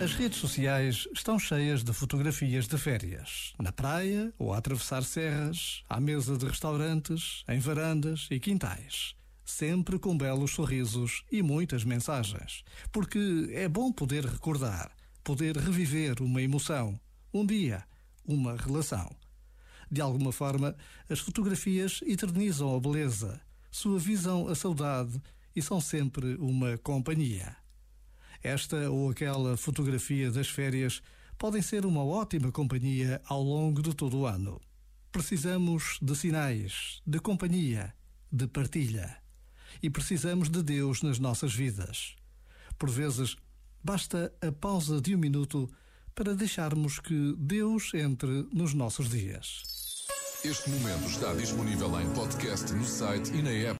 As redes sociais estão cheias de fotografias de férias. Na praia ou a atravessar serras, à mesa de restaurantes, em varandas e quintais. Sempre com belos sorrisos e muitas mensagens. Porque é bom poder recordar, poder reviver uma emoção, um dia, uma relação. De alguma forma, as fotografias eternizam a beleza, suavizam a saudade e são sempre uma companhia. Esta ou aquela fotografia das férias podem ser uma ótima companhia ao longo de todo o ano. Precisamos de sinais, de companhia, de partilha. E precisamos de Deus nas nossas vidas. Por vezes, basta a pausa de um minuto para deixarmos que Deus entre nos nossos dias. Este momento está disponível em podcast no site e na app.